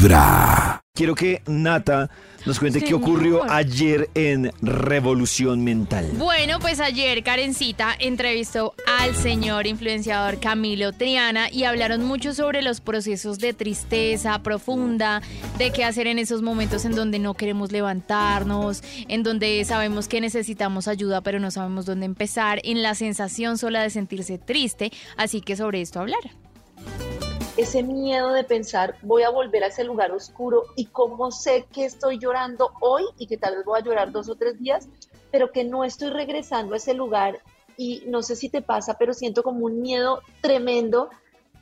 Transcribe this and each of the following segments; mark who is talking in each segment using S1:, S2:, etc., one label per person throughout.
S1: Vibra.
S2: Quiero que Nata nos cuente qué ocurrió ayer en Revolución Mental.
S3: Bueno, pues ayer Karencita entrevistó al señor influenciador Camilo Triana y hablaron mucho sobre los procesos de tristeza profunda, de qué hacer en esos momentos en donde no queremos levantarnos, en donde sabemos que necesitamos ayuda pero no sabemos dónde empezar, en la sensación sola de sentirse triste, así que sobre esto hablar.
S4: Ese miedo de pensar voy a volver a ese lugar oscuro y cómo sé que estoy llorando hoy y que tal vez voy a llorar dos o tres días, pero que no estoy regresando a ese lugar y no sé si te pasa, pero siento como un miedo tremendo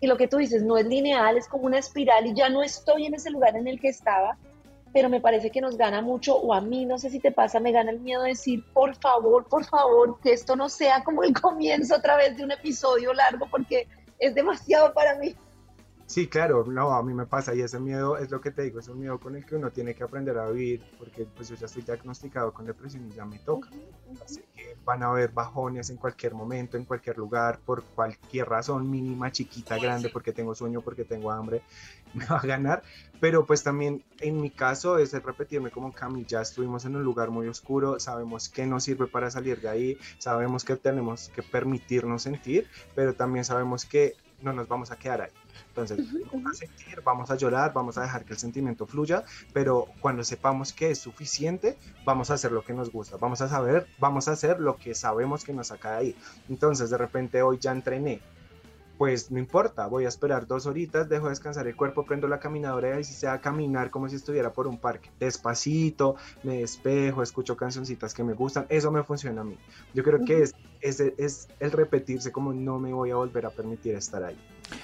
S4: y lo que tú dices no es lineal, es como una espiral y ya no estoy en ese lugar en el que estaba, pero me parece que nos gana mucho o a mí, no sé si te pasa, me gana el miedo de decir, por favor, por favor, que esto no sea como el comienzo otra vez de un episodio largo porque es demasiado para mí.
S5: Sí, claro, no, a mí me pasa y ese miedo es lo que te digo, es un miedo con el que uno tiene que aprender a vivir, porque pues yo ya estoy diagnosticado con depresión y ya me toca. Así que van a haber bajones en cualquier momento, en cualquier lugar, por cualquier razón mínima, chiquita, grande, porque tengo sueño, porque tengo hambre, me va a ganar. Pero pues también en mi caso es el repetirme como Cami, ya estuvimos en un lugar muy oscuro, sabemos que nos sirve para salir de ahí, sabemos que tenemos que permitirnos sentir, pero también sabemos que no nos vamos a quedar ahí. Entonces, vamos a sentir, vamos a llorar, vamos a dejar que el sentimiento fluya, pero cuando sepamos que es suficiente, vamos a hacer lo que nos gusta, vamos a saber, vamos a hacer lo que sabemos que nos saca de ahí. Entonces, de repente hoy ya entrené, pues no importa, voy a esperar dos horitas, dejo descansar el cuerpo, prendo la caminadora y si sea caminar como si estuviera por un parque, despacito, me despejo, escucho cancioncitas que me gustan, eso me funciona a mí. Yo creo que es, es, es el repetirse como no me voy a volver a permitir estar ahí.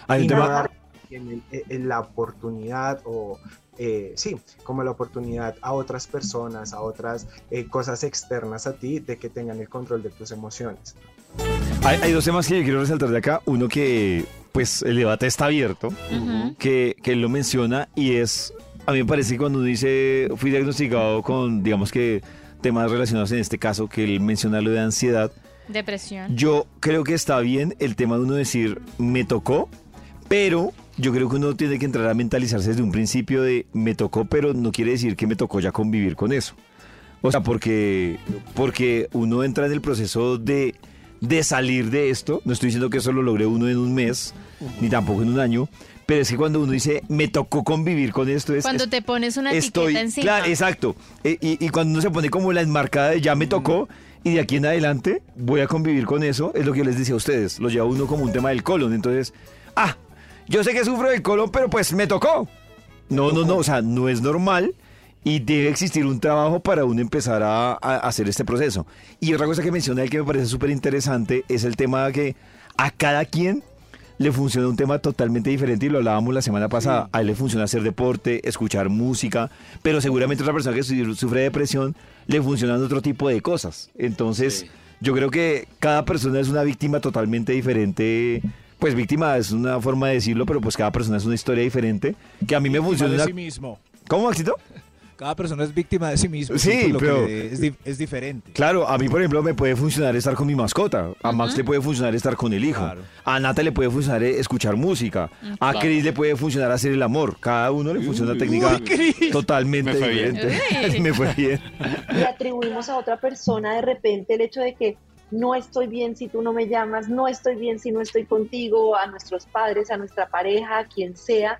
S2: Hay un
S5: Y no
S2: tema-
S5: dar en, el- en la oportunidad o eh, sí, como la oportunidad a otras personas, a otras eh, cosas externas a ti de que tengan el control de tus emociones.
S2: Hay, hay dos temas que yo quiero resaltar de acá. Uno que, pues, el debate está abierto, que, que él lo menciona y es, a mí me parece que cuando uno dice, fui diagnosticado con, digamos que, temas relacionados en este caso, que él menciona lo de ansiedad,
S3: Depresión.
S2: yo creo que está bien el tema de uno decir, me tocó, pero yo creo que uno tiene que entrar a mentalizarse desde un principio de, me tocó, pero no quiere decir que me tocó ya convivir con eso. O sea, porque, porque uno entra en el proceso de, de salir de esto. No estoy diciendo que eso lo logre uno en un mes, ni tampoco en un año. Pero es que cuando uno dice, me tocó convivir con esto, es,
S3: Cuando te pones una
S2: estoy,
S3: etiqueta encima.
S2: claro, exacto. E- Y, y cuando uno se pone como la enmarcada de ya me tocó y de aquí en adelante voy a convivir con eso, es lo que yo les decía a ustedes. Lo lleva uno como un tema del colon. Entonces, ah, yo sé que sufro del colon, pero pues me tocó. No, no, no, o sea, no es normal y debe existir un trabajo para uno empezar a, hacer este proceso. Y otra cosa que menciona él que me parece súper interesante es el tema de que a cada quien le funciona un tema totalmente diferente y lo hablábamos la semana pasada. A él le funciona hacer deporte, escuchar música, pero seguramente a otra persona que su- sufre de depresión le funcionan otro tipo de cosas. Entonces, yo creo que cada persona es una víctima totalmente diferente. Pues víctima es una forma de decirlo, pero pues cada persona es una historia diferente. Que a mí me funciona.
S6: de sí mismo.
S2: ¿Cómo, Maxito?
S6: Cada persona es víctima de sí mismo.
S2: Sí,
S6: lo que
S2: pero-
S6: es, di- es diferente.
S2: Claro, a mí, por ejemplo, me puede funcionar estar con mi mascota. A Max le puede funcionar estar con el hijo.
S6: Claro.
S2: A Nata le puede funcionar eh, escuchar música. A Chris le puede funcionar hacer el amor. Cada uno le funciona una técnica totalmente
S7: Me fue bien.
S2: diferente.
S3: Uy.
S2: me fue bien.
S4: le atribuimos a otra persona de repente el hecho de que no estoy bien si tú no me llamas, no estoy bien si no estoy contigo, a nuestros padres, a nuestra pareja, a quien sea.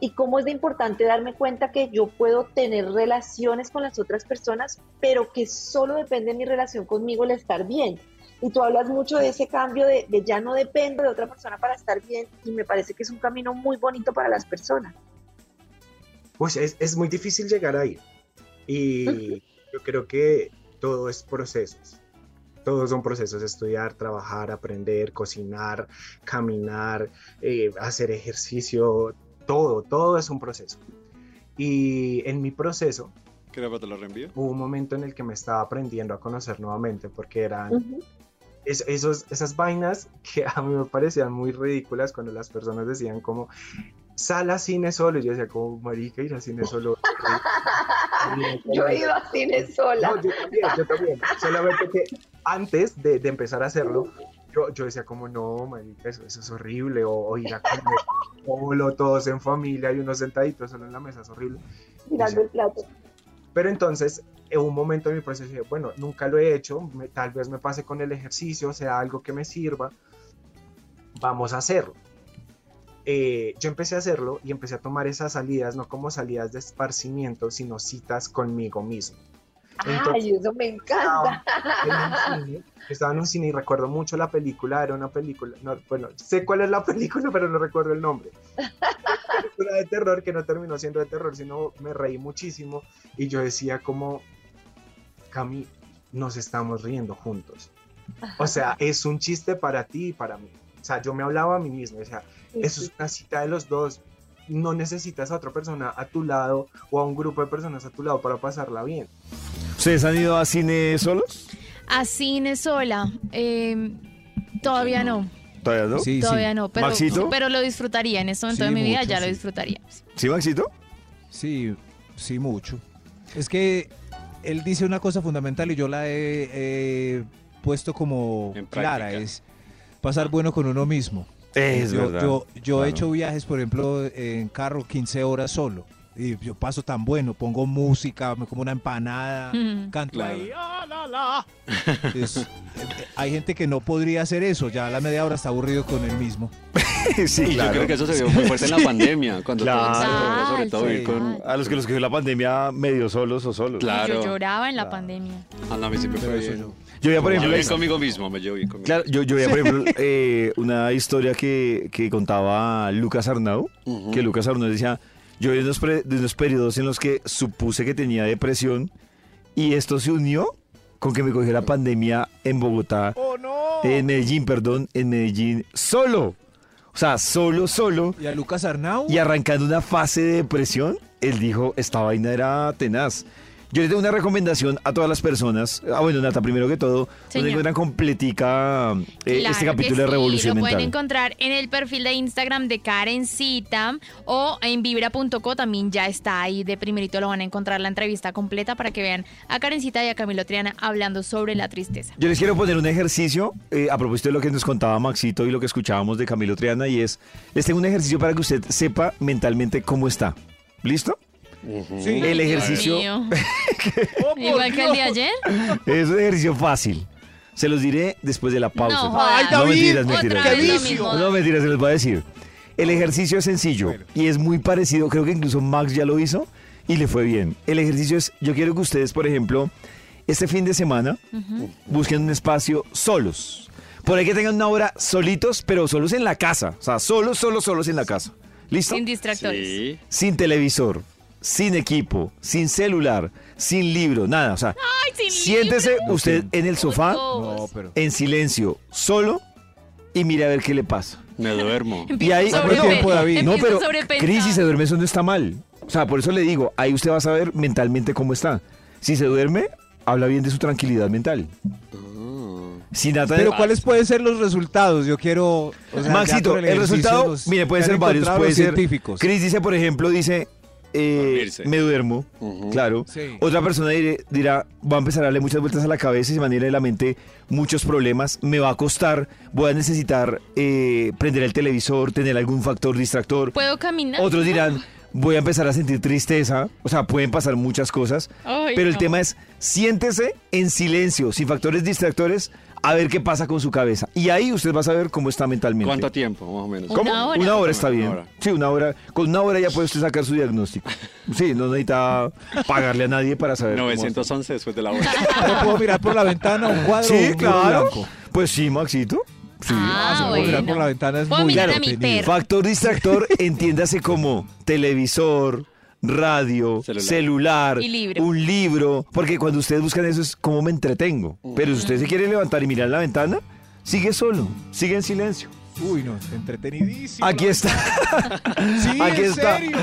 S4: Y cómo es de importante darme cuenta que yo puedo tener relaciones con las otras personas, pero que solo depende de mi relación conmigo el estar bien. Y tú hablas mucho de ese cambio de, de ya no dependo de otra persona para estar bien y me parece que es un camino muy bonito para las personas.
S5: Pues es, es muy difícil llegar ahí. Y yo creo que todo es procesos. Todos son procesos, estudiar, trabajar, aprender, cocinar, caminar, eh, hacer ejercicio, todo, todo es un proceso. Y en mi proceso
S7: ¿Qué era te lo reenvío?
S5: hubo un momento en el que me estaba aprendiendo a conocer nuevamente porque eran
S4: Ujú.
S5: es- esos, esas vainas que a mí me parecían muy ridículas cuando las personas decían como sal a cine solo y yo decía como marica ir a cine solo
S4: Yo he ido a cine sola.
S5: no, yo también, yo también. Solamente que antes de, de empezar a hacerlo, yo, yo decía como, no, marica, eso, eso es horrible, o, o ir a comer solo, todos en familia y unos sentaditos solo en la mesa, es horrible.
S4: Mirando el plato.
S5: Pero entonces, en un momento de mi proceso, dije, bueno, nunca lo he hecho, me- tal vez me pase con el ejercicio, sea algo que me sirva, vamos a hacerlo. Eh, yo empecé a hacerlo y empecé a tomar esas salidas, no como salidas de esparcimiento, sino citas conmigo mismo. Entonces-
S4: Ay, eso me encanta.
S5: en un cine, estaba en un cine y recuerdo mucho la película, era una película, no, bueno, sé cuál es la película, pero no recuerdo el nombre. Una película de terror que no terminó siendo de terror, sino me reí muchísimo y yo decía como, Cami, nos estamos riendo juntos. O sea, es un chiste para ti y para mí. O sea, yo me hablaba a mí mismo, o sea, eso es una cita de los dos. No necesitas a otra persona a tu lado o a un grupo de personas a tu lado para pasarla bien.
S2: ¿Ustedes han ido a cine solos?
S3: A cine sola. eh, todavía no.
S2: ¿Todavía no?
S6: Sí,
S3: Todavía
S6: sí.
S3: no. Pero,
S2: ¿Maxito?
S3: pero lo disfrutaría. En este momento
S6: Sí,
S3: de mi vida
S6: mucho,
S3: ya lo
S6: sí.
S3: disfrutaría.
S2: ¿Sí, Maxito?
S6: Sí, sí, mucho. Es que él dice una cosa fundamental y yo la he, he puesto como clara, es pasar bueno con uno mismo.
S2: Es
S6: yo,
S2: verdad.
S6: yo, yo
S2: Claro.
S6: he hecho viajes, por ejemplo, en carro 15 horas solo. Y yo paso tan bueno, pongo música, me como una empanada,
S3: Mm.
S6: canto
S1: Claro.
S6: ahí, "Ah, la, la". Es- eh, hay gente que no podría hacer eso, ya a la media hora está aburrido con él mismo.
S2: sí,
S1: Y yo
S2: claro.
S1: creo que eso se vio muy fuerte en la pandemia, cuando
S2: Claro.
S1: tocó, sobre todo ir con...
S2: A los que los cogió la pandemia medio solos o solos.
S1: Claro.
S3: Yo lloraba en la
S2: Claro.
S3: pandemia.
S1: Ah, no, a mí siempre fue
S6: eso yo-
S2: Yo veía, por ejemplo,
S1: bien
S2: esta-
S1: conmigo mismo, me llevo bien conmigo
S2: Claro, yo, yo veía, por ejemplo, eh, una historia que, que contaba Lucas Arnau,
S1: Ujú.
S2: que Lucas Arnau decía, yo vi unos, pre- de unos periodos en los que supuse que tenía depresión y esto se unió con que me cogió la pandemia en Bogotá,
S6: ¡Oh, no!
S2: en Medellín, perdón, en Medellín, solo. O sea, solo, solo.
S6: ¿Y a Lucas Arnau?
S2: Y arrancando una fase de depresión, él dijo, esta vaina era tenaz. Yo les doy una recomendación a todas las personas. Ah, bueno, Nata, primero que todo, donde encuentran completica eh,
S3: Claro
S2: este capítulo de
S3: sí,
S2: Revolución
S3: Lo pueden
S2: Mental.
S3: encontrar en el perfil de Instagram de Karencita o en vibra.co también ya está ahí de primerito lo van a encontrar la entrevista completa para que vean a Karencita y a Camilo Triana hablando sobre la tristeza.
S2: Yo les quiero poner un ejercicio eh, a propósito de lo que nos contaba Maxito y lo que escuchábamos de Camilo Triana y es, les tengo un ejercicio para que usted sepa mentalmente cómo está. ¿Listo?
S6: Sí.
S2: El
S3: Dios
S2: ejercicio
S3: mío.
S6: ¡Oh,
S3: Igual que el de ayer.
S2: es un ejercicio fácil. Se los diré después de la pausa.
S3: No.
S6: ¡Ay,
S2: No,
S6: David!
S2: mentiras,
S3: Otra
S2: mentiras.
S3: vez lo
S6: vicio!
S3: mismo.
S2: No, mentira, se los voy a decir. El ejercicio es sencillo y es muy parecido, creo que incluso Max ya lo hizo y le fue bien. El ejercicio es, yo quiero que ustedes, por ejemplo, este fin de semana busquen un espacio solos. Por ahí que tengan una hora solitos, pero solos en la casa. O sea, solos, solos, solos en la casa. ¿Listo?
S3: Sin distractores.
S1: Sí.
S2: Sin televisor, sin equipo, sin celular, sin libro, nada. O sea,
S3: Ay, sin
S2: siéntese
S3: libro.
S2: usted en el sofá,
S6: No, pero...
S2: en silencio, solo, y mire a ver qué le pasa.
S1: Me duermo.
S2: Y ahí,
S3: Empiezo a
S6: ¿Cuánto
S3: sobrepen-
S6: tiempo, David?
S2: no, pero
S3: sobrepensar.
S2: crisis se duerme, eso no está mal. O sea, por eso le digo, ahí usted va a saber mentalmente cómo está. Si se duerme, habla bien de su tranquilidad mental.
S1: Ah.
S2: Si Nata,
S6: Pero ¿cuáles pueden ser los resultados? Yo quiero... o sea,
S2: Maxito, el, resultado,
S6: los-
S2: mire, puede
S6: que han
S2: ser varios, puede ser
S6: científicos.
S2: Cris dice, por ejemplo, dice, eh, me duermo, claro.
S6: Sí.
S2: Otra persona dirá, va a empezar a darle muchas vueltas a la cabeza y se me van a ir de la mente muchos problemas, me va a costar, voy a necesitar eh, prender el televisor, tener algún factor distractor.
S3: ¿Puedo caminar?
S2: Otros dirán, voy a empezar a sentir tristeza, o sea, pueden pasar muchas cosas,
S3: Ay,
S2: pero el tema es, siéntese en silencio, sin factores distractores, a ver qué pasa con su cabeza. Y ahí usted va a saber cómo está mentalmente.
S1: ¿Cuánto tiempo, más o menos?
S3: Una
S2: ¿Cómo?
S3: hora.
S2: Una hora está
S1: Una
S2: bien.
S1: hora.
S2: Sí, una hora. Con una hora ya puede usted sacar su diagnóstico. Sí, no necesita pagarle a nadie para saber. cómo está.
S1: 911 después de la hora.
S6: Yo puedo mirar por la ventana un cuadro
S2: Sí, claro.
S6: blanco.
S2: Pues sí, Maxito. Sí.
S3: Ah,
S6: se puede mirar por la ventana es muy
S3: mirar a mi
S6: entretenido.
S3: perro.
S2: Factor distractor, entiéndase como televisor, radio, celular,
S1: Celular.
S3: Y libro.
S2: un libro. Porque cuando ustedes buscan eso es como me entretengo. Pero si usted se quiere levantar y mirar la ventana, sigue solo, sigue en silencio.
S6: Uy, no, entretenidísimo.
S2: Aquí está.
S6: Sí,
S2: Aquí
S6: en
S2: está.
S6: serio.